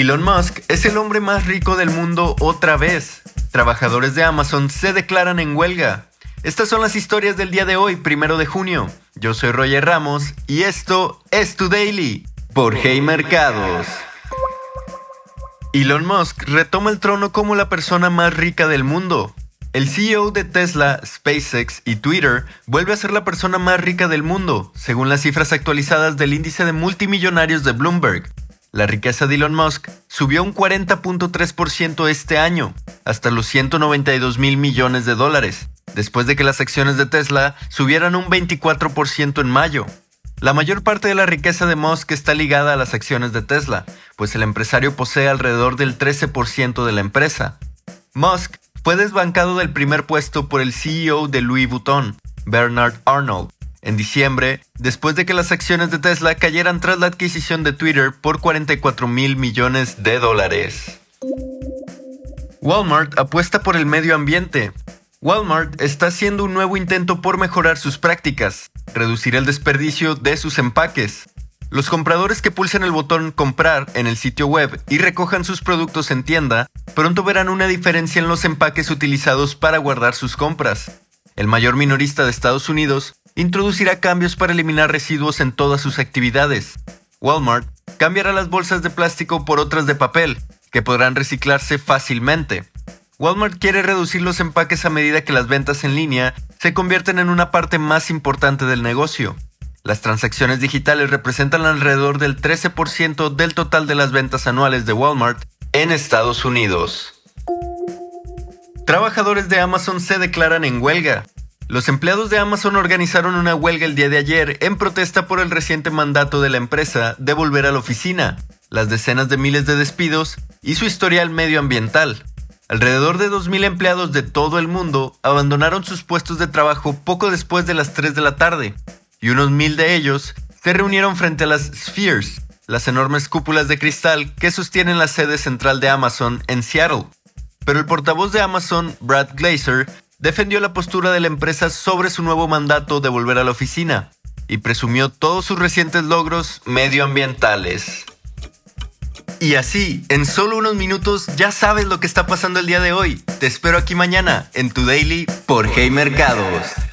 Elon Musk es el hombre más rico del mundo otra vez. Trabajadores de Amazon se declaran en huelga. Estas son las historias del día de hoy, primero de junio. Yo soy Roger Ramos y esto es Tu Daily por Hey Mercados. Elon Musk retoma el trono como la persona más rica del mundo. El CEO de Tesla, SpaceX y Twitter vuelve a ser la persona más rica del mundo, según las cifras actualizadas del índice de multimillonarios de Bloomberg. La riqueza de Elon Musk subió un 40.3% este año, hasta los 192 mil millones de dólares, después de que las acciones de Tesla subieran un 24% en mayo. La mayor parte de la riqueza de Musk está ligada a las acciones de Tesla, pues el empresario posee alrededor del 13% de la empresa. Musk fue desbancado del primer puesto por el CEO de Louis Vuitton, Bernard Arnold, en diciembre, después de que las acciones de Tesla cayeran tras la adquisición de Twitter por 44 mil millones de dólares. Walmart apuesta por el medio ambiente. Walmart está haciendo un nuevo intento por mejorar sus prácticas, reducir el desperdicio de sus empaques. Los compradores que pulsen el botón comprar en el sitio web y recojan sus productos en tienda, pronto verán una diferencia en los empaques utilizados para guardar sus compras. El mayor minorista de Estados Unidos introducirá cambios para eliminar residuos en todas sus actividades. Walmart cambiará las bolsas de plástico por otras de papel, que podrán reciclarse fácilmente. Walmart quiere reducir los empaques a medida que las ventas en línea se convierten en una parte más importante del negocio. Las transacciones digitales representan alrededor del 13% del total de las ventas anuales de Walmart en Estados Unidos. Trabajadores de Amazon se declaran en huelga. Los empleados de Amazon organizaron una huelga el día de ayer en protesta por el reciente mandato de la empresa de volver a la oficina, las decenas de miles de despidos y su historial medioambiental. Alrededor de 2.000 empleados de todo el mundo abandonaron sus puestos de trabajo poco después de las 3 de la tarde, y unos mil de ellos se reunieron frente a las Spheres, las enormes cúpulas de cristal que sostienen la sede central de Amazon en Seattle. Pero el portavoz de Amazon, Brad Glazer, defendió la postura de la empresa sobre su nuevo mandato de volver a la oficina y presumió todos sus recientes logros medioambientales. Y así, en solo unos minutos ya sabes lo que está pasando el día de hoy. Te espero aquí mañana en tu daily por Hey Mercados.